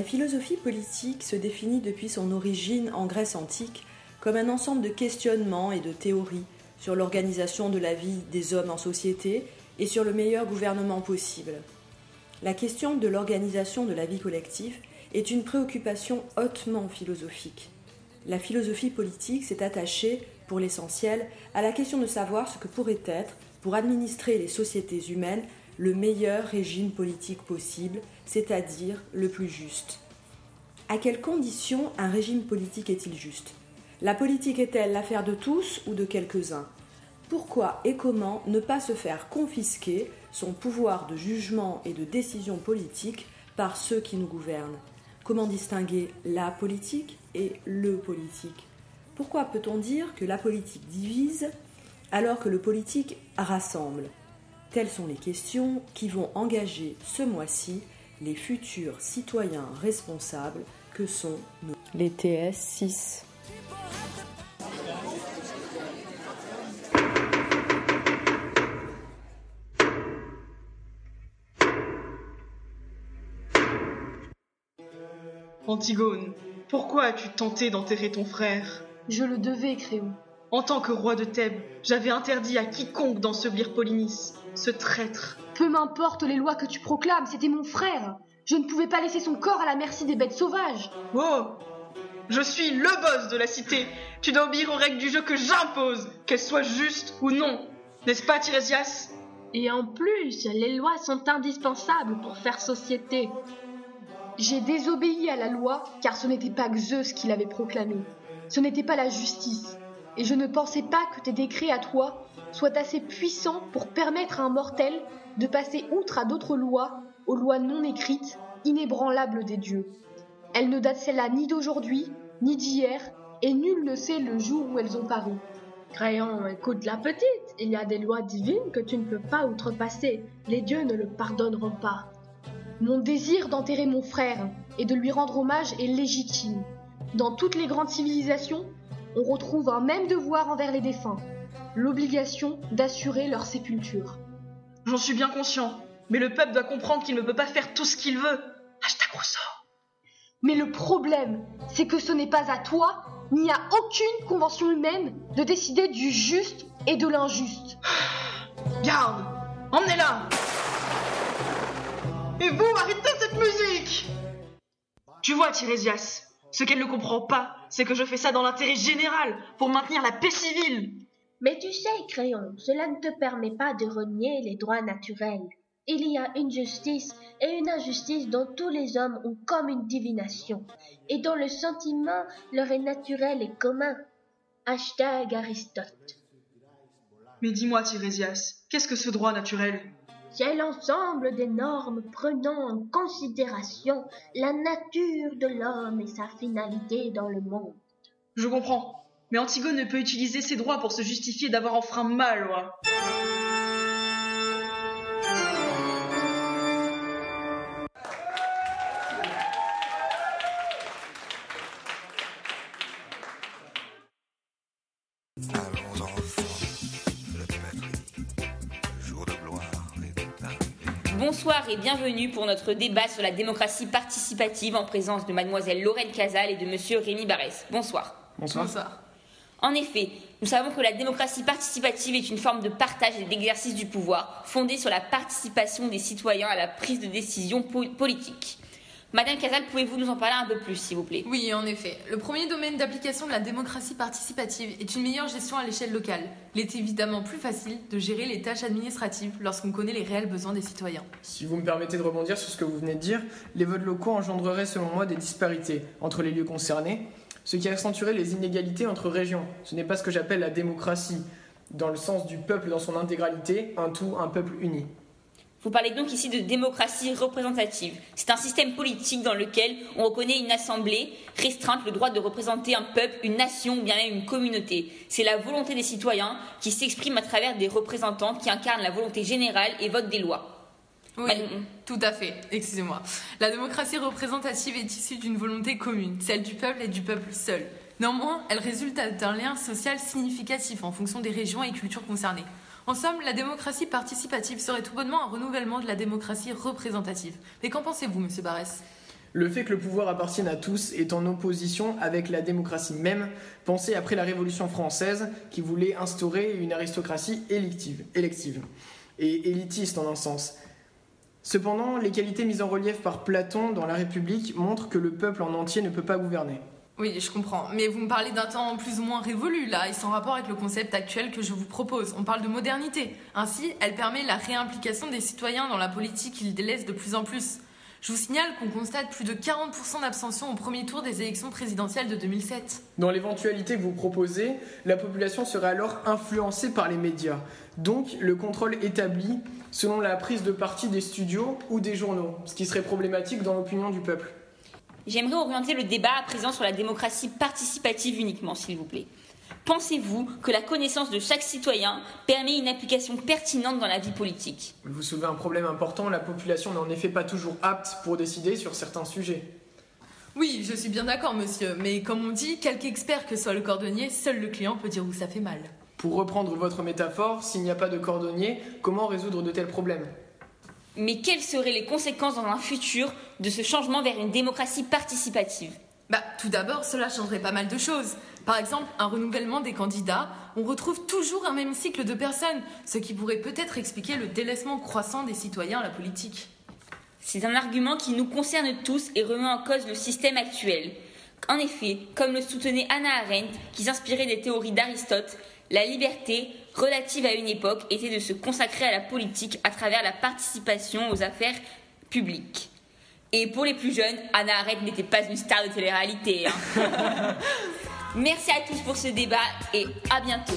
La philosophie politique se définit depuis son origine en Grèce antique comme un ensemble de questionnements et de théories sur l'organisation de la vie des hommes en société et sur le meilleur gouvernement possible. La question de l'organisation de la vie collective est une préoccupation hautement philosophique. La philosophie politique s'est attachée, pour l'essentiel, à la question de savoir ce que pourrait être, pour administrer les sociétés humaines, le meilleur régime politique possible, c'est-à-dire le plus juste. À quelles conditions un régime politique est-il juste? La politique est-elle l'affaire de tous ou de quelques-uns? Pourquoi et comment ne pas se faire confisquer son pouvoir de jugement et de décision politique par ceux qui nous gouvernent? Comment distinguer la politique et le politique? Pourquoi peut-on dire que la politique divise alors que le politique rassemble? Telles sont les questions qui vont engager ce mois-ci les futurs citoyens responsables que sont nos... les TS 6. Antigone, pourquoi as-tu tenté d'enterrer ton frère? Je le devais, Créon. En tant que roi de Thèbes, j'avais interdit à quiconque d'ensevelir Polynice, ce traître. Peu m'importe les lois que tu proclames, c'était mon frère. Je ne pouvais pas laisser son corps à la merci des bêtes sauvages. Oh Je suis le boss de la cité. Tu dois obéir aux règles du jeu que j'impose, qu'elles soient justes ou non. N'est-ce pas, Tirésias Et en plus, les lois sont indispensables pour faire société. J'ai désobéi à la loi car ce n'était pas Zeus qui l'avait proclamé. Ce n'était pas la justice. Et je ne pensais pas que tes décrets à toi soient assez puissants pour permettre à un mortel de passer outre à d'autres lois, aux lois non écrites, inébranlables des dieux. Elles ne datent celles-là ni d'aujourd'hui, ni d'hier, et nul ne sait le jour où elles ont paru. Crayon, écoute la petite, il y a des lois divines que tu ne peux pas outrepasser. Les dieux ne le pardonneront pas. Mon désir d'enterrer mon frère et de lui rendre hommage est légitime. Dans toutes les grandes civilisations, on retrouve un même devoir envers les défunts, l'obligation d'assurer leur sépulture. J'en suis bien conscient, mais le peuple doit comprendre qu'il ne peut pas faire tout ce qu'il veut. Hashtag Rousseau. Mais le problème, c'est que ce n'est pas à toi, ni à aucune convention humaine, de décider du juste et de l'injuste. Garde Emmenez-la Et vous, arrêtez cette musique Tu vois, Tirésias, ce qu'elle ne comprend pas, c'est que je fais ça dans l'intérêt général, pour maintenir la paix civile. Mais tu sais, Crayon, cela ne te permet pas de renier les droits naturels. Il y a une justice et une injustice dont tous les hommes ont comme une divination, et dont le sentiment leur est naturel et commun. Hashtag Aristote. Mais dis-moi, Tirésias, qu'est-ce que ce droit naturel? C'est l'ensemble des normes prenant en considération la nature de l'homme et sa finalité dans le monde. Je comprends. Mais Antigone ne peut utiliser ses droits pour se justifier d'avoir enfreint ma loi. Bonsoir et bienvenue pour notre débat sur la démocratie participative en présence de mademoiselle Lorraine Casal et de monsieur Rémi Barès. Bonsoir. Bonsoir. En effet, nous savons que la démocratie participative est une forme de partage et d'exercice du pouvoir fondée sur la participation des citoyens à la prise de décision po- politique. Madame Casal, pouvez-vous nous en parler un peu plus, s'il vous plaît? Oui, en effet. Le premier domaine d'application de la démocratie participative est une meilleure gestion à l'échelle locale. Il est évidemment plus facile de gérer les tâches administratives lorsqu'on connaît les réels besoins des citoyens. Si vous me permettez de rebondir sur ce que vous venez de dire, les votes locaux engendreraient selon moi des disparités entre les lieux concernés, ce qui accentuerait les inégalités entre régions. Ce n'est pas ce que j'appelle la démocratie, dans le sens du peuple dans son intégralité, un tout, un peuple uni. Vous parlez donc ici de démocratie représentative. C'est un système politique dans lequel on reconnaît une assemblée restreinte le droit de représenter un peuple, une nation ou bien même une communauté. C'est la volonté des citoyens qui s'exprime à travers des représentants qui incarnent la volonté générale et votent des lois. Oui, tout à fait. Excusez-moi. La démocratie représentative est issue d'une volonté commune, celle du peuple et du peuple seul. Néanmoins, elle résulte d'un lien social significatif en fonction des régions et cultures concernées. En somme, la démocratie participative serait tout bonnement un renouvellement de la démocratie représentative. Mais qu'en pensez-vous, monsieur Barès? Le fait que le pouvoir appartienne à tous est en opposition avec la démocratie même, pensée après la Révolution française, qui voulait instaurer une aristocratie élective, élective et élitiste en un sens. Cependant, les qualités mises en relief par Platon dans la République montrent que le peuple en entier ne peut pas gouverner. Oui, je comprends. Mais vous me parlez d'un temps plus ou moins révolu, là, et sans rapport avec le concept actuel que je vous propose. On parle de modernité. Ainsi, elle permet la réimplication des citoyens dans la politique qu'ils délaissent de plus en plus. Je vous signale qu'on constate plus de 40% d'abstention au premier tour des élections présidentielles de 2007. Dans l'éventualité que vous proposez, la population serait alors influencée par les médias. Donc, le contrôle établi selon la prise de parti des studios ou des journaux, ce qui serait problématique dans l'opinion du peuple. J'aimerais orienter le débat à présent sur la démocratie participative uniquement, s'il vous plaît. Pensez-vous que la connaissance de chaque citoyen permet une application pertinente dans la vie politique? Vous soulevez un problème important, la population n'est en effet pas toujours apte pour décider sur certains sujets. Oui, je suis bien d'accord, monsieur, mais comme on dit, quelque expert que soit le cordonnier, seul le client peut dire où ça fait mal. Pour reprendre votre métaphore, s'il n'y a pas de cordonnier, comment résoudre de tels problèmes? Mais quelles seraient les conséquences dans un futur de ce changement vers une démocratie participative? Bah, tout d'abord, cela changerait pas mal de choses. Par exemple, un renouvellement des candidats, on retrouve toujours un même cycle de personnes, ce qui pourrait peut-être expliquer le délaissement croissant des citoyens à la politique. C'est un argument qui nous concerne tous et remet en cause le système actuel. En effet, comme le soutenait Anna Arendt, qui s'inspirait des théories d'Aristote, la liberté relative à une époque était de se consacrer à la politique à travers la participation aux affaires publiques. Et pour les plus jeunes, Anna Arendt n'était pas une star de télé-réalité. hein. Merci à tous pour ce débat et à bientôt.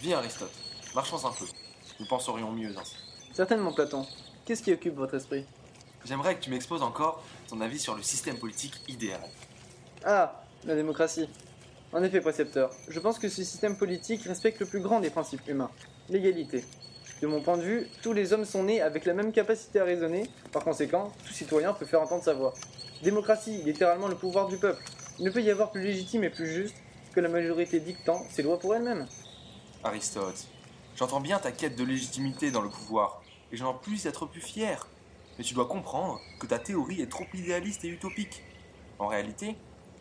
Viens Aristote, marchons un peu. Nous penserions mieux ainsi. Certainement, Platon. Qu'est-ce qui occupe votre esprit? J'aimerais que tu m'exposes encore ton avis sur le système politique idéal. Ah, la démocratie. En effet, précepteur, je pense que ce système politique respecte le plus grand des principes humains, l'égalité. De mon point de vue, tous les hommes sont nés avec la même capacité à raisonner, par conséquent, tout citoyen peut faire entendre sa voix. Démocratie, littéralement le pouvoir du peuple. Il ne peut y avoir plus légitime et plus juste que la majorité dictant ses lois pour elle-même. Aristote, j'entends bien ta quête de légitimité dans le pouvoir, et j'en plus être plus fier. Mais tu dois comprendre que ta théorie est trop idéaliste et utopique. En réalité,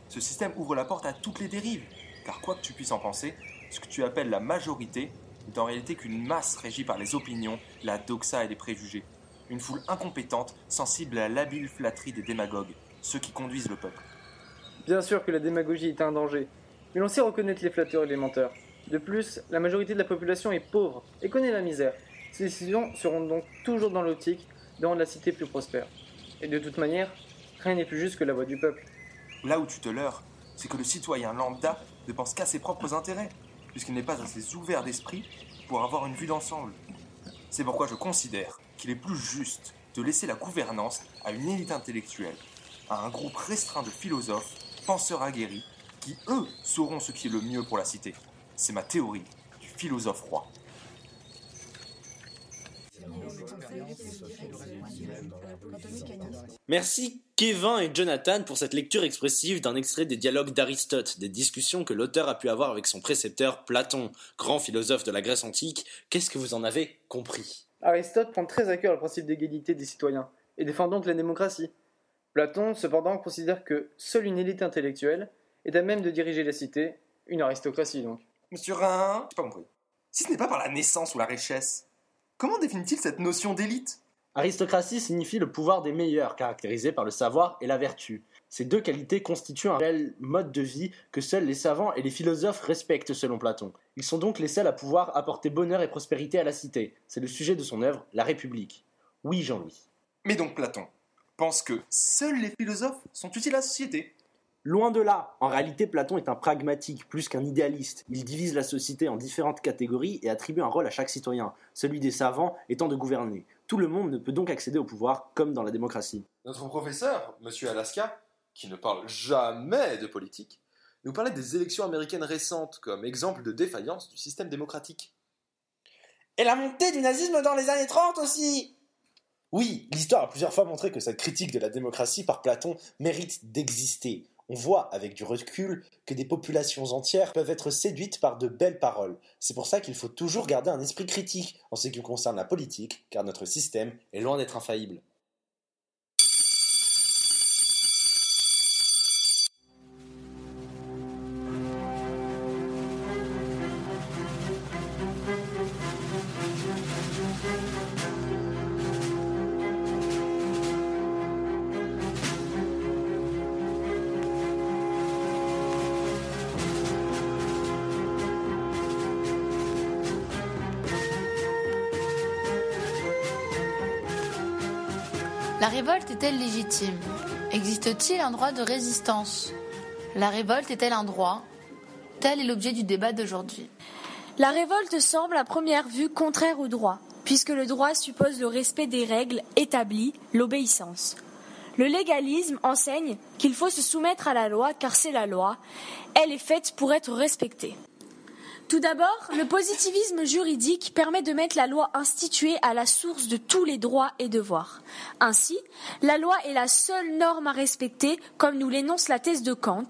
ce système ouvre la porte à toutes les dérives, car quoi que tu puisses en penser, ce que tu appelles la majorité n'est en réalité qu'une masse régie par les opinions, la doxa et les préjugés. Une foule incompétente, sensible à l'habile flatterie des démagogues, ceux qui conduisent le peuple. Bien sûr que la démagogie est un danger, mais l'on sait reconnaître les flatteurs et les menteurs. De plus, la majorité de la population est pauvre et connaît la misère. Ces décisions seront donc toujours dans l'optique de rendre la cité plus prospère. Et de toute manière, rien n'est plus juste que la voix du peuple. Là où tu te leurres, c'est que le citoyen lambda ne pense qu'à ses propres intérêts, puisqu'il n'est pas assez ouvert d'esprit pour avoir une vue d'ensemble. C'est pourquoi je considère qu'il est plus juste de laisser la gouvernance à une élite intellectuelle, à un groupe restreint de philosophes, penseurs aguerris, qui eux sauront ce qui est le mieux pour la cité. C'est ma théorie du philosophe roi. Merci Kevin et Jonathan pour cette lecture expressive d'un extrait des dialogues d'Aristote, des discussions que l'auteur a pu avoir avec son précepteur Platon, grand philosophe de la Grèce antique. Qu'est-ce que vous en avez compris? Aristote prend très à cœur le principe d'égalité des citoyens et défend donc la démocratie. Platon, cependant, considère que seule une élite intellectuelle est à même de diriger la cité, une aristocratie donc. Monsieur Rhin, j'ai pas compris. Si ce n'est pas par la naissance ou la richesse, comment définit-il cette notion d'élite? Aristocratie signifie le pouvoir des meilleurs, caractérisé par le savoir et la vertu. Ces deux qualités constituent un réel mode de vie que seuls les savants et les philosophes respectent selon Platon. Ils sont donc les seuls à pouvoir apporter bonheur et prospérité à la cité. C'est le sujet de son œuvre, La République. Oui, Jean-Louis. Mais donc Platon pense que seuls les philosophes sont utiles à la société? Loin de là. En réalité, Platon est un pragmatique plus qu'un idéaliste. Il divise la société en différentes catégories et attribue un rôle à chaque citoyen, celui des savants étant de gouverner. Tout le monde ne peut donc accéder au pouvoir comme dans la démocratie. Notre professeur, Monsieur Alaska, qui ne parle jamais de politique, nous parlait des élections américaines récentes comme exemple de défaillance du système démocratique. Et la montée du nazisme dans les années 30 aussi Oui, l'histoire a plusieurs fois montré que cette critique de la démocratie par Platon mérite d'exister. On voit avec du recul que des populations entières peuvent être séduites par de belles paroles. C'est pour ça qu'il faut toujours garder un esprit critique en ce qui concerne la politique, car notre système est loin d'être infaillible. La révolte est-elle légitime? Existe-t-il un droit de résistance? La révolte est-elle un droit? Tel est l'objet du débat d'aujourd'hui. La révolte semble à première vue contraire au droit, puisque le droit suppose le respect des règles établies, l'obéissance. Le légalisme enseigne qu'il faut se soumettre à la loi car c'est la loi, elle est faite pour être respectée. Tout d'abord, le positivisme juridique permet de mettre la loi instituée à la source de tous les droits et devoirs. Ainsi, la loi est la seule norme à respecter, comme nous l'énonce la thèse de Kant.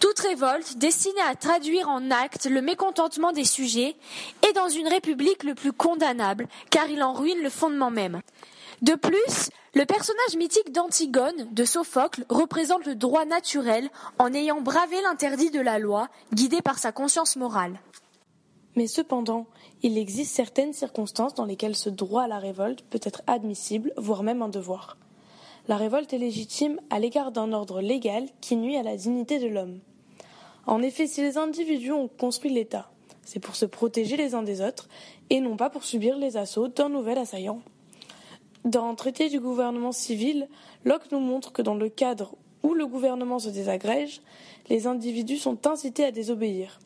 Toute révolte destinée à traduire en actes le mécontentement des sujets est dans une république le plus condamnable, car il en ruine le fondement même. De plus, le personnage mythique d'Antigone, de Sophocle, représente le droit naturel en ayant bravé l'interdit de la loi, guidé par sa conscience morale. Mais cependant, il existe certaines circonstances dans lesquelles ce droit à la révolte peut être admissible, voire même un devoir. La révolte est légitime à l'égard d'un ordre légal qui nuit à la dignité de l'homme. En effet, si les individus ont construit l'État, c'est pour se protéger les uns des autres et non pas pour subir les assauts d'un nouvel assaillant. Dans Traité du gouvernement civil, Locke nous montre que dans le cadre où le gouvernement se désagrège, les individus sont incités à désobéir.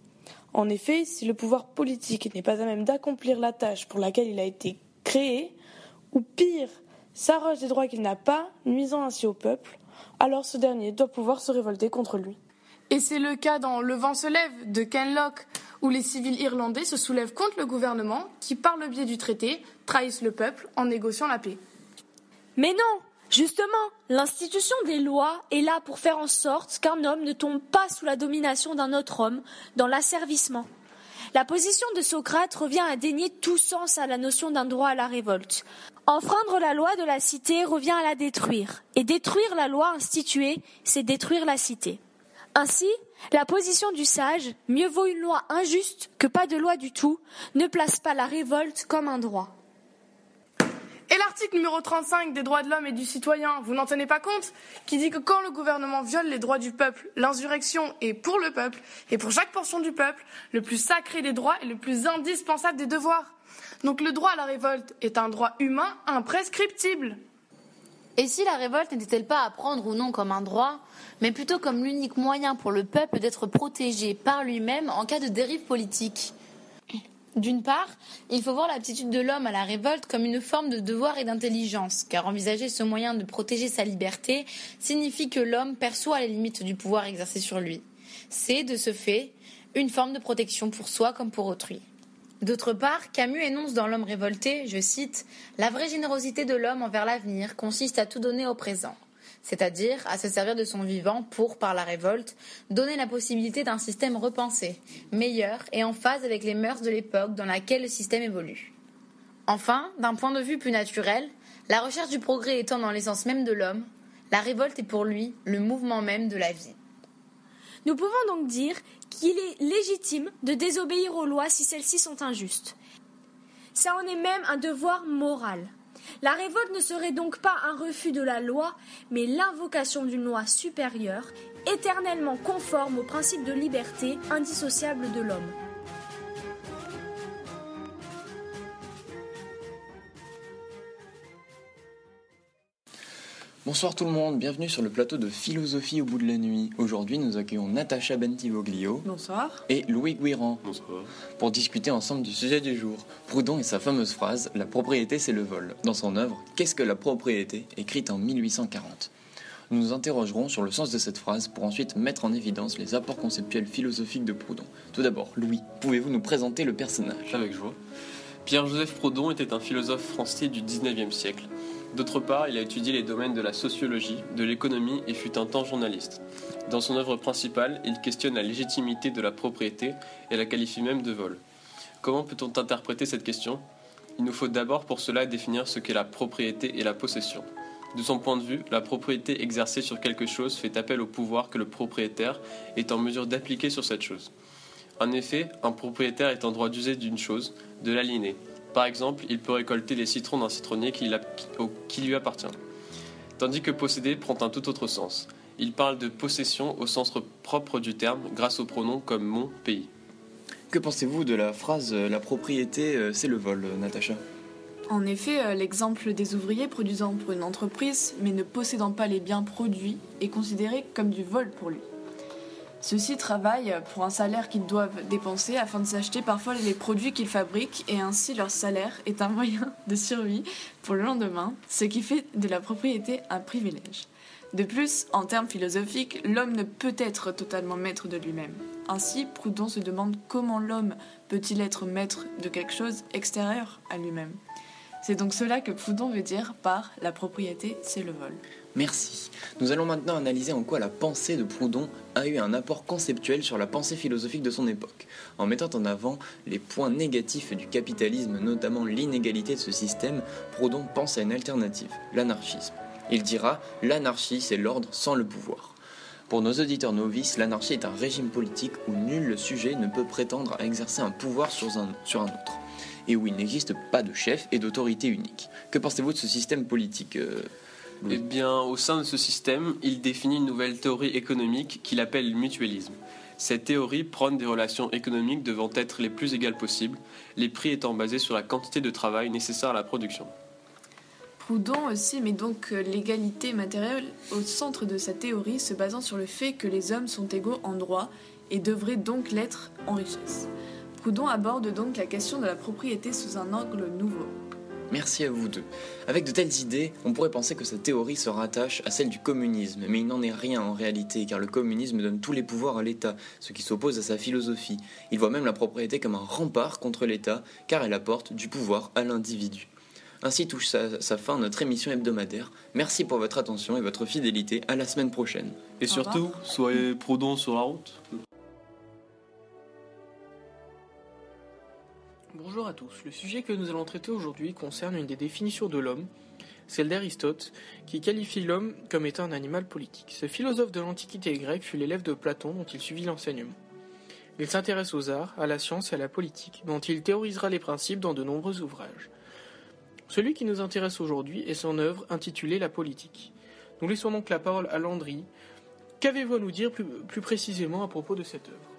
En effet, si le pouvoir politique n'est pas à même d'accomplir la tâche pour laquelle il a été créé, ou pire, s'arroge des droits qu'il n'a pas, nuisant ainsi au peuple, alors ce dernier doit pouvoir se révolter contre lui. Et c'est le cas dans Le vent se lève de Ken Locke, où les civils irlandais se soulèvent contre le gouvernement qui, par le biais du traité, trahissent le peuple en négociant la paix. Mais non Justement, l'institution des lois est là pour faire en sorte qu'un homme ne tombe pas sous la domination d'un autre homme dans l'asservissement. La position de Socrate revient à dénier tout sens à la notion d'un droit à la révolte. Enfreindre la loi de la cité revient à la détruire, et détruire la loi instituée, c'est détruire la cité. Ainsi, la position du sage, mieux vaut une loi injuste que pas de loi du tout, ne place pas la révolte comme un droit. Et l'article numéro 35 des droits de l'homme et du citoyen, vous n'en tenez pas compte Qui dit que quand le gouvernement viole les droits du peuple, l'insurrection est pour le peuple, et pour chaque portion du peuple, le plus sacré des droits et le plus indispensable des devoirs. Donc le droit à la révolte est un droit humain imprescriptible. Et si la révolte n'était-elle pas à prendre ou non comme un droit, mais plutôt comme l'unique moyen pour le peuple d'être protégé par lui-même en cas de dérive politique? D'une part, il faut voir l'aptitude de l'homme à la révolte comme une forme de devoir et d'intelligence, car envisager ce moyen de protéger sa liberté signifie que l'homme perçoit les limites du pouvoir exercé sur lui. C'est, de ce fait, une forme de protection pour soi comme pour autrui. D'autre part, Camus énonce dans L'homme révolté, je cite, La vraie générosité de l'homme envers l'avenir consiste à tout donner au présent c'est-à-dire à se servir de son vivant pour, par la révolte, donner la possibilité d'un système repensé, meilleur et en phase avec les mœurs de l'époque dans laquelle le système évolue. Enfin, d'un point de vue plus naturel, la recherche du progrès étant dans l'essence même de l'homme, la révolte est pour lui le mouvement même de la vie. Nous pouvons donc dire qu'il est légitime de désobéir aux lois si celles-ci sont injustes. Ça en est même un devoir moral. La révolte ne serait donc pas un refus de la loi, mais l'invocation d'une loi supérieure, éternellement conforme aux principes de liberté indissociables de l'homme. Bonsoir tout le monde, bienvenue sur le plateau de Philosophie au bout de la nuit. Aujourd'hui, nous accueillons Natacha Bentivoglio. Bonsoir. Et Louis Guiran. Bonsoir. Pour discuter ensemble du sujet du jour. Proudhon et sa fameuse phrase La propriété, c'est le vol. Dans son œuvre Qu'est-ce que la propriété? écrite en 1840. Nous nous interrogerons sur le sens de cette phrase pour ensuite mettre en évidence les apports conceptuels philosophiques de Proudhon. Tout d'abord, Louis, pouvez-vous nous présenter le personnage? Avec joie. Pierre-Joseph Proudhon était un philosophe français du XIXe siècle. D'autre part, il a étudié les domaines de la sociologie, de l'économie et fut un temps journaliste. Dans son œuvre principale, il questionne la légitimité de la propriété et la qualifie même de vol. Comment peut-on interpréter cette question? Il nous faut d'abord pour cela définir ce qu'est la propriété et la possession. De son point de vue, la propriété exercée sur quelque chose fait appel au pouvoir que le propriétaire est en mesure d'appliquer sur cette chose. En effet, un propriétaire est en droit d'user d'une chose, de l'aliéner. Par exemple, il peut récolter les citrons d'un citronnier qui, qui lui appartient. Tandis que posséder prend un tout autre sens. Il parle de possession au sens propre du terme, grâce au pronom comme mon pays. Que pensez-vous de la phrase euh, La propriété, euh, c'est le vol, euh, Natacha? En effet, l'exemple des ouvriers produisant pour une entreprise mais ne possédant pas les biens produits est considéré comme du vol pour lui. Ceux-ci travaillent pour un salaire qu'ils doivent dépenser afin de s'acheter parfois les produits qu'ils fabriquent et ainsi leur salaire est un moyen de survie pour le lendemain, ce qui fait de la propriété un privilège. De plus, en termes philosophiques, l'homme ne peut être totalement maître de lui-même. Ainsi, Proudhon se demande comment l'homme peut-il être maître de quelque chose extérieur à lui-même. C'est donc cela que Proudhon veut dire par la propriété, c'est le vol. Merci. Nous allons maintenant analyser en quoi la pensée de Proudhon a eu un apport conceptuel sur la pensée philosophique de son époque, en mettant en avant les points négatifs du capitalisme, notamment l'inégalité de ce système, Proudhon pense à une alternative, l'anarchisme. Il dira L'anarchie, c'est l'ordre sans le pouvoir. Pour nos auditeurs novices, l'anarchie est un régime politique où nul sujet ne peut prétendre à exercer un pouvoir sur un, autre, et où il n'existe pas de chef et d'autorité unique. Que pensez-vous de ce système politique euh, eh bien, au sein de ce système, il définit une nouvelle théorie économique qu'il appelle le mutualisme. Cette théorie prône des relations économiques devant être les plus égales possibles, les prix étant basés sur la quantité de travail nécessaire à la production. Proudhon aussi met donc l'égalité matérielle au centre de sa théorie, se basant sur le fait que les hommes sont égaux en droit et devraient donc l'être en richesse. Proudhon aborde donc la question de la propriété sous un angle nouveau. Merci à vous deux. Avec de telles idées, on pourrait penser que cette théorie se rattache à celle du communisme, mais il n'en est rien en réalité, car le communisme donne tous les pouvoirs à l'État, ce qui s'oppose à sa philosophie. Il voit même la propriété comme un rempart contre l'État, car elle apporte du pouvoir à l'individu. Ainsi touche sa, sa, fin notre émission hebdomadaire. Merci pour votre attention et votre fidélité. À la semaine prochaine. Et surtout, soyez prudents sur la route. Bonjour à tous. Le sujet que nous allons traiter aujourd'hui concerne une des définitions de l'homme, celle d'Aristote, qui qualifie l'homme comme étant un animal politique. Ce philosophe de l'Antiquité grecque fut l'élève de Platon dont il suivit l'enseignement. Il s'intéresse aux arts, à la science et à la politique, dont il théorisera les principes dans de nombreux ouvrages. Celui qui nous intéresse aujourd'hui est son œuvre intitulée La politique. Nous laissons donc la parole à Landry. Qu'avez-vous à nous dire plus, précisément à propos de cette œuvre?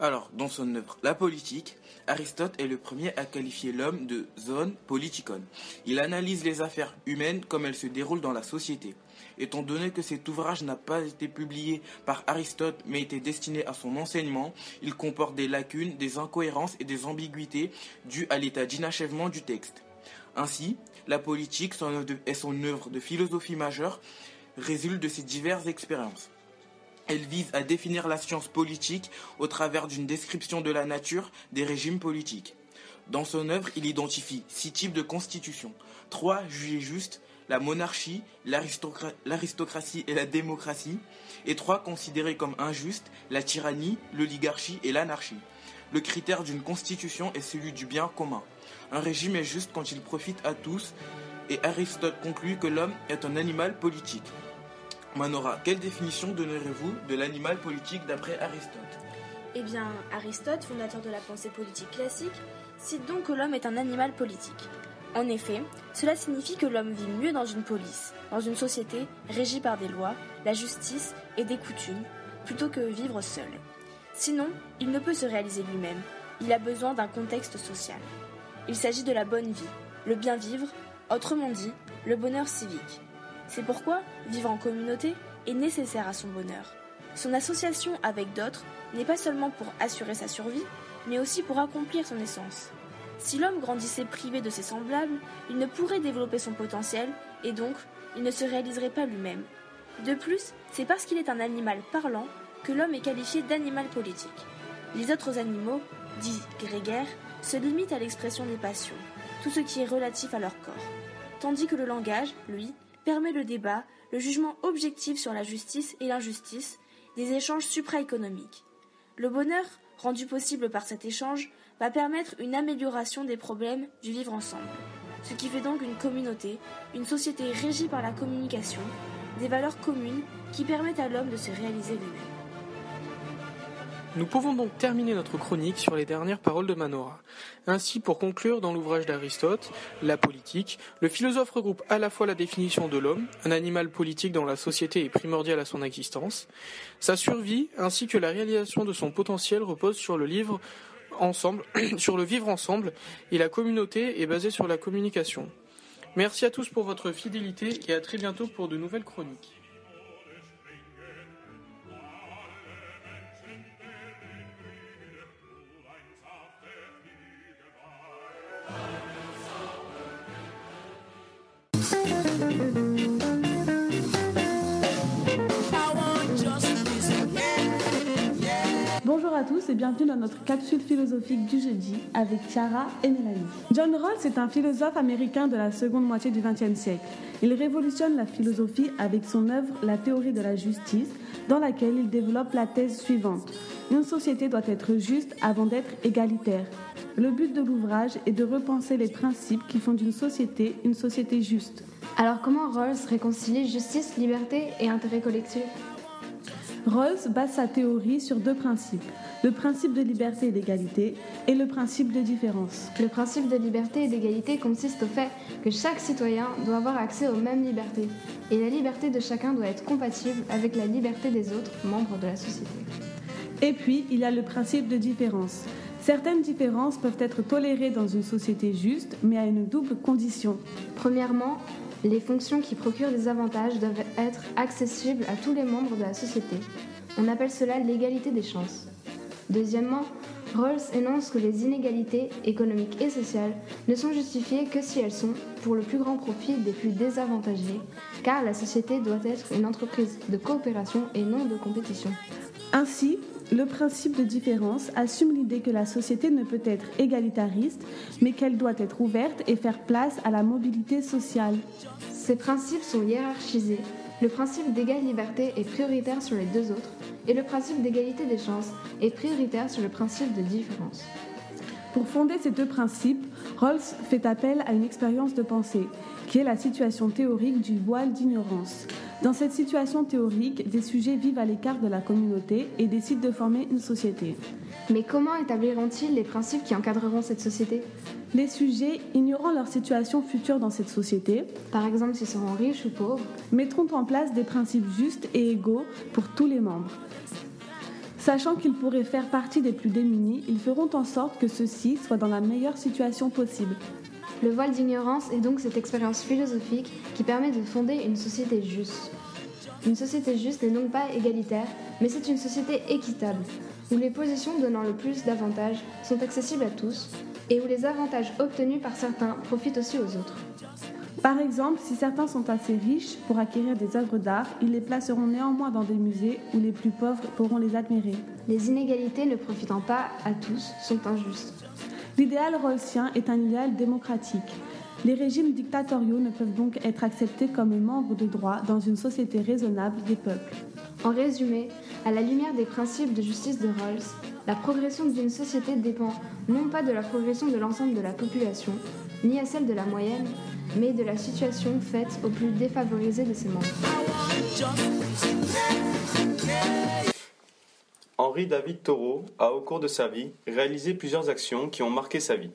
Alors, dans son œuvre La politique, Aristote est le premier à qualifier l'homme de zone politikon. Il analyse les affaires humaines comme elles se déroulent dans la société. Étant donné que cet ouvrage n'a pas été publié par Aristote mais était destiné à son enseignement, il comporte des lacunes, des incohérences et des ambiguïtés dues à l'état d'inachèvement du texte. Ainsi, la politique et son œuvre de philosophie majeure résultent de ces diverses expériences. Elle vise à définir la science politique au travers d'une description de la nature des régimes politiques. Dans son œuvre, il identifie six types de constitutions. Trois jugés justes, la monarchie, l'aristocratie et la démocratie, et trois considérés comme injustes, la tyrannie, l'oligarchie et l'anarchie. Le critère d'une constitution est celui du bien commun. Un régime est juste quand il profite à tous, et Aristote conclut que l'homme est un animal politique. Manora, quelle définition donnerez-vous de l'animal politique d'après Aristote? Eh bien, Aristote, fondateur de la pensée politique classique, cite donc que l'homme est un animal politique. En effet, cela signifie que l'homme vit mieux dans une police, dans une société régie par des lois, la justice et des coutumes, plutôt que vivre seul. Sinon, il ne peut se réaliser lui-même, il a besoin d'un contexte social. Il s'agit de la bonne vie, le bien vivre, autrement dit, le bonheur civique. C'est pourquoi vivre en communauté est nécessaire à son bonheur. Son association avec d'autres n'est pas seulement pour assurer sa survie, mais aussi pour accomplir son essence. Si l'homme grandissait privé de ses semblables, il ne pourrait développer son potentiel et donc il ne se réaliserait pas lui-même. De plus, c'est parce qu'il est un animal parlant que l'homme est qualifié d'animal politique. Les autres animaux, dits grégaires, se limite à l'expression des passions, tout ce qui est relatif à leur corps, tandis que le langage, lui, permet le débat, le jugement objectif sur la justice et l'injustice, des échanges supraéconomiques. Le bonheur, rendu possible par cet échange, va permettre une amélioration des problèmes du vivre ensemble, ce qui fait donc une communauté, une société régie par la communication, des valeurs communes qui permettent à l'homme de se réaliser lui-même. Nous pouvons donc terminer notre chronique sur les dernières paroles de Manora. Ainsi, pour conclure, dans l'ouvrage d'Aristote, La politique, le philosophe regroupe à la fois la définition de l'homme, un animal politique dont la société est primordiale à son existence, sa survie, ainsi que la réalisation de son potentiel repose sur le livre ensemble, sur le vivre ensemble, et la communauté est basée sur la communication. Merci à tous pour votre fidélité et à très bientôt pour de nouvelles chroniques. Bonjour à tous et bienvenue dans notre capsule philosophique du jeudi avec Chiara et Mélanie. John Rawls est un philosophe américain de la seconde moitié du XXe siècle. Il révolutionne la philosophie avec son œuvre La théorie de la justice, dans laquelle il développe la thèse suivante. Une société doit être juste avant d'être égalitaire. Le but de l'ouvrage est de repenser les principes qui font d'une société une société juste. Alors comment Rawls réconcilie justice, liberté et intérêt collectif? Rawls base sa théorie sur deux principes, le principe de liberté et d'égalité et le principe de différence. Le principe de liberté et d'égalité consiste au fait que chaque citoyen doit avoir accès aux mêmes libertés et la liberté de chacun doit être compatible avec la liberté des autres membres de la société. Et puis, il y a le principe de différence. Certaines différences peuvent être tolérées dans une société juste, mais à une double condition. Premièrement, les fonctions qui procurent des avantages doivent être accessibles à tous les membres de la société. On appelle cela l'égalité des chances. Deuxièmement, Rawls énonce que les inégalités économiques et sociales ne sont justifiées que si elles sont pour le plus grand profit des plus désavantagés, car la société doit être une entreprise de coopération et non de compétition. Ainsi, le principe de différence assume l'idée que la société ne peut être égalitariste, mais qu'elle doit être ouverte et faire place à la mobilité sociale. Ces principes sont hiérarchisés. Le principe d'égale liberté est prioritaire sur les deux autres, et le principe d'égalité des chances est prioritaire sur le principe de différence. Pour fonder ces deux principes, Rawls fait appel à une expérience de pensée, qui est la situation théorique du voile d'ignorance. Dans cette situation théorique, des sujets vivent à l'écart de la communauté et décident de former une société. Mais comment établiront-ils les principes qui encadreront cette société? Les sujets, ignorant leur situation future dans cette société, par exemple s'ils seront riches ou pauvres, mettront en place des principes justes et égaux pour tous les membres. Sachant qu'ils pourraient faire partie des plus démunis, ils feront en sorte que ceux-ci soient dans la meilleure situation possible. Le voile d'ignorance est donc cette expérience philosophique qui permet de fonder une société juste. Une société juste n'est donc pas égalitaire, mais c'est une société équitable, où les positions donnant le plus d'avantages sont accessibles à tous et où les avantages obtenus par certains profitent aussi aux autres. Par exemple, si certains sont assez riches pour acquérir des œuvres d'art, ils les placeront néanmoins dans des musées où les plus pauvres pourront les admirer. Les inégalités ne profitant pas à tous sont injustes. L'idéal rawlsien est un idéal démocratique. Les régimes dictatoriaux ne peuvent donc être acceptés comme membres de droit dans une société raisonnable des peuples. En résumé, à la lumière des principes de justice de Rawls, la progression d'une société dépend non pas de la progression de l'ensemble de la population, ni à celle de la moyenne, mais de la situation faite aux plus défavorisés de ses membres. Henri David Thoreau a, au cours de sa vie, réalisé plusieurs actions qui ont marqué sa vie.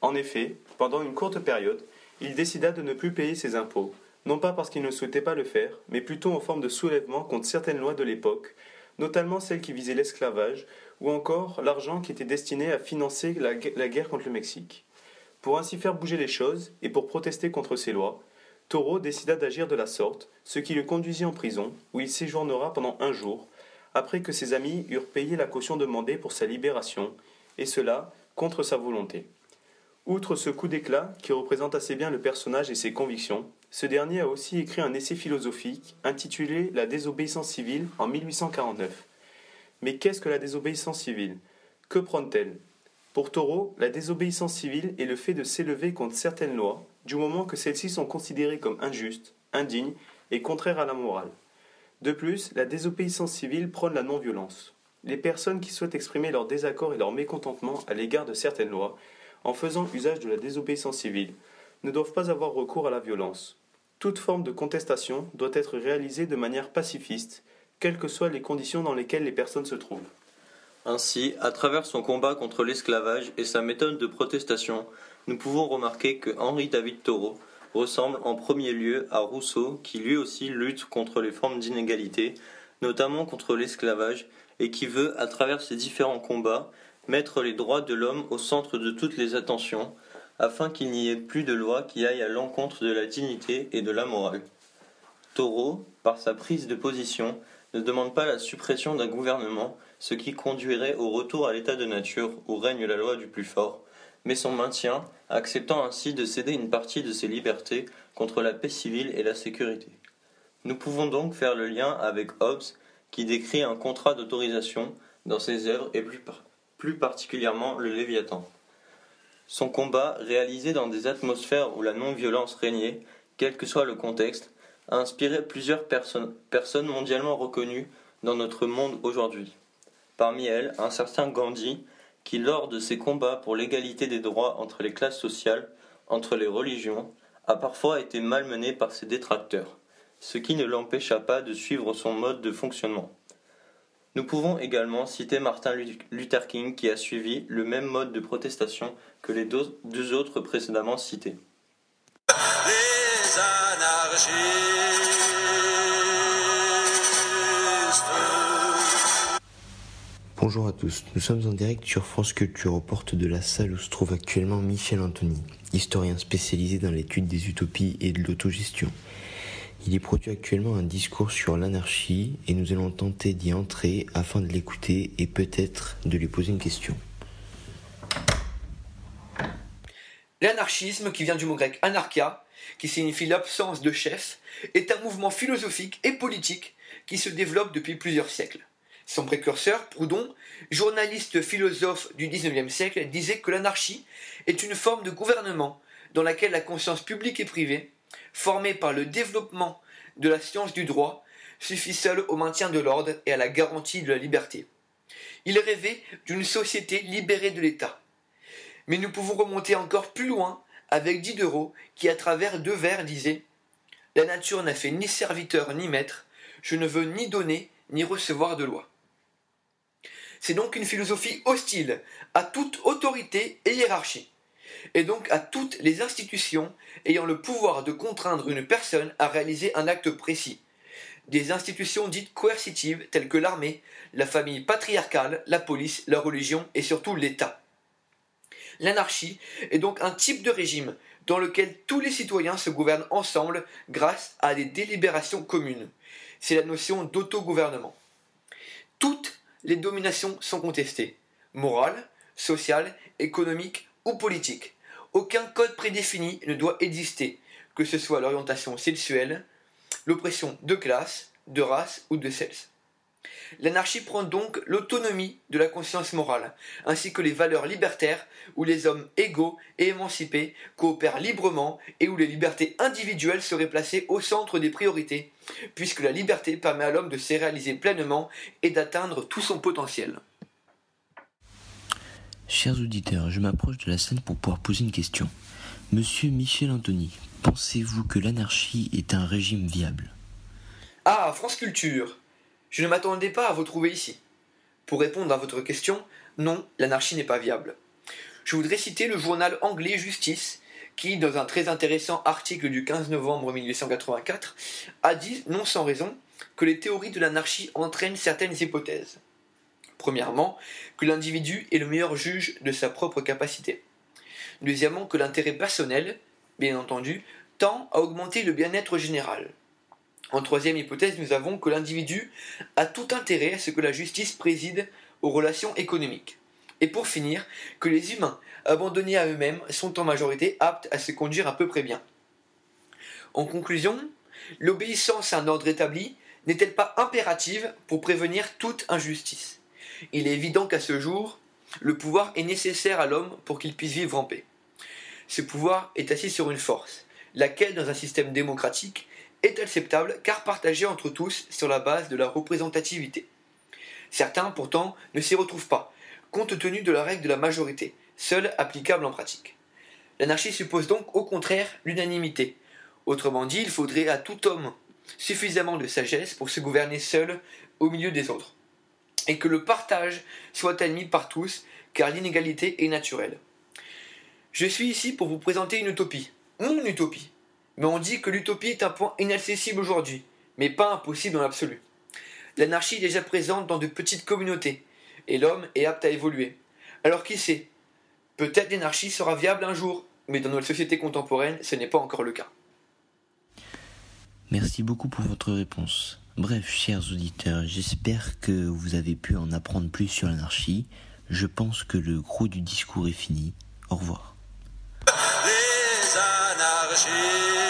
En effet, pendant une courte période, il décida de ne plus payer ses impôts, non pas parce qu'il ne souhaitait pas le faire, mais plutôt en forme de soulèvement contre certaines lois de l'époque, notamment celles qui visaient l'esclavage, ou encore l'argent qui était destiné à financer la, la guerre contre le Mexique. Pour ainsi faire bouger les choses, et pour protester contre ces lois, Thoreau décida d'agir de la sorte, ce qui le conduisit en prison, où il séjournera pendant un jour, après que ses amis eurent payé la caution demandée pour sa libération, et cela contre sa volonté. Outre ce coup d'éclat, qui représente assez bien le personnage et ses convictions, ce dernier a aussi écrit un essai philosophique intitulé La désobéissance civile en 1849. Mais qu'est-ce que la désobéissance civile? Que prône-t-elle? Pour Taureau, la désobéissance civile est le fait de s'élever contre certaines lois, du moment que celles-ci sont considérées comme injustes, indignes et contraires à la morale. De plus, la désobéissance civile prône la non-violence. Les personnes qui souhaitent exprimer leur désaccord et leur mécontentement à l'égard de certaines lois, en faisant usage de la désobéissance civile, ne doivent pas avoir recours à la violence. Toute forme de contestation doit être réalisée de manière pacifiste, quelles que soient les conditions dans lesquelles les personnes se trouvent. Ainsi, à travers son combat contre l'esclavage et sa méthode de protestation, nous pouvons remarquer que Henri David Thoreau ressemble en premier lieu à Rousseau qui lui aussi lutte contre les formes d'inégalité, notamment contre l'esclavage, et qui veut, à travers ses différents combats, mettre les droits de l'homme au centre de toutes les attentions, afin qu'il n'y ait plus de loi qui aille à l'encontre de la dignité et de la morale. Thoreau, par sa prise de position, ne demande pas la suppression d'un gouvernement, ce qui conduirait au retour à l'état de nature où règne la loi du plus fort, mais son maintien, acceptant ainsi de céder une partie de ses libertés contre la paix civile et la sécurité. Nous pouvons donc faire le lien avec Hobbes, qui décrit un contrat d'autorisation dans ses œuvres et plus, particulièrement le Léviathan. Son combat, réalisé dans des atmosphères où la non-violence régnait, quel que soit le contexte, a inspiré plusieurs personnes, personnes mondialement reconnues dans notre monde aujourd'hui. Parmi elles, un certain Gandhi, qui, lors de ses combats pour l'égalité des droits entre les classes sociales, entre les religions, a parfois été malmené par ses détracteurs, ce qui ne l'empêcha pas de suivre son mode de fonctionnement. Nous pouvons également citer Martin Luther King qui a suivi le même mode de protestation que les deux, autres précédemment cités. Bonjour à tous, nous sommes en direct sur France Culture aux portes de la salle où se trouve actuellement Michel Anthony, historien spécialisé dans l'étude des utopies et de l'autogestion. Il y produit actuellement un discours sur l'anarchie et nous allons tenter d'y entrer afin de l'écouter et peut-être de lui poser une question. L'anarchisme, qui vient du mot grec anarchia, qui signifie l'absence de chef, est un mouvement philosophique et politique qui se développe depuis plusieurs siècles. Son précurseur, Proudhon, journaliste philosophe du XIXe siècle, disait que l'anarchie est une forme de gouvernement dans laquelle la conscience publique et privée, formée par le développement de la science du droit, suffit seule au maintien de l'ordre et à la garantie de la liberté. Il rêvait d'une société libérée de l'État. Mais nous pouvons remonter encore plus loin avec Diderot qui, à travers deux vers, disait La nature n'a fait ni serviteur ni maître, je ne veux ni donner ni recevoir de loi. C'est donc une philosophie hostile à toute autorité et hiérarchie, et donc à toutes les institutions ayant le pouvoir de contraindre une personne à réaliser un acte précis. Des institutions dites coercitives telles que l'armée, la famille patriarcale, la police, la religion et surtout l'État. L'anarchie est donc un type de régime dans lequel tous les citoyens se gouvernent ensemble grâce à des délibérations communes. C'est la notion d'autogouvernement. Toutes les dominations sont contestées, morales, sociales, économiques ou politiques. Aucun code prédéfini ne doit exister, que ce soit l'orientation sexuelle, l'oppression de classe, de race ou de sexe. L'anarchie prend donc l'autonomie de la conscience morale, ainsi que les valeurs libertaires où les hommes égaux et émancipés coopèrent librement et où les libertés individuelles seraient placées au centre des priorités, puisque la liberté permet à l'homme de se réaliser pleinement et d'atteindre tout son potentiel. Chers auditeurs, je m'approche de la scène pour pouvoir poser une question. Monsieur Michel Anthony, pensez-vous que l'anarchie est un régime viable? Ah, France Culture Je ne m'attendais pas à vous trouver ici. Pour répondre à votre question, non, l'anarchie n'est pas viable. Je voudrais citer le journal anglais Justice, qui, dans un très intéressant article du 15 novembre 1884, a dit, non sans raison, que les théories de l'anarchie entraînent certaines hypothèses. Premièrement, que l'individu est le meilleur juge de sa propre capacité. Deuxièmement, que l'intérêt personnel, bien entendu, tend à augmenter le bien-être général. En troisième hypothèse, nous avons que l'individu a tout intérêt à ce que la justice préside aux relations économiques. Et pour finir, que les humains, abandonnés à eux-mêmes, sont en majorité aptes à se conduire à peu près bien. En conclusion, l'obéissance à un ordre établi n'est-elle pas impérative pour prévenir toute injustice? Il est évident qu'à ce jour, le pouvoir est nécessaire à l'homme pour qu'il puisse vivre en paix. Ce pouvoir est assis sur une force, laquelle, dans un système démocratique, est acceptable car partagée entre tous sur la base de la représentativité? Certains, pourtant, ne s'y retrouvent pas, compte tenu de la règle de la majorité, seule applicable en pratique. L'anarchie suppose donc au contraire l'unanimité. Autrement dit, il faudrait à tout homme suffisamment de sagesse pour se gouverner seul au milieu des autres, et que le partage soit admis par tous, car l'inégalité est naturelle. Je suis ici pour vous présenter une utopie, mon utopie. Mais on dit que l'utopie est un point inaccessible aujourd'hui, mais pas impossible dans l'absolu. L'anarchie est déjà présente dans de petites communautés, et l'homme est apte à évoluer. Alors qui sait? Peut-être l'anarchie sera viable un jour, mais dans notre société contemporaine, ce n'est pas encore le cas. Merci beaucoup pour votre réponse. Bref, chers auditeurs, j'espère que vous avez pu en apprendre plus sur l'anarchie. Je pense que le gros du discours est fini. Au revoir. Les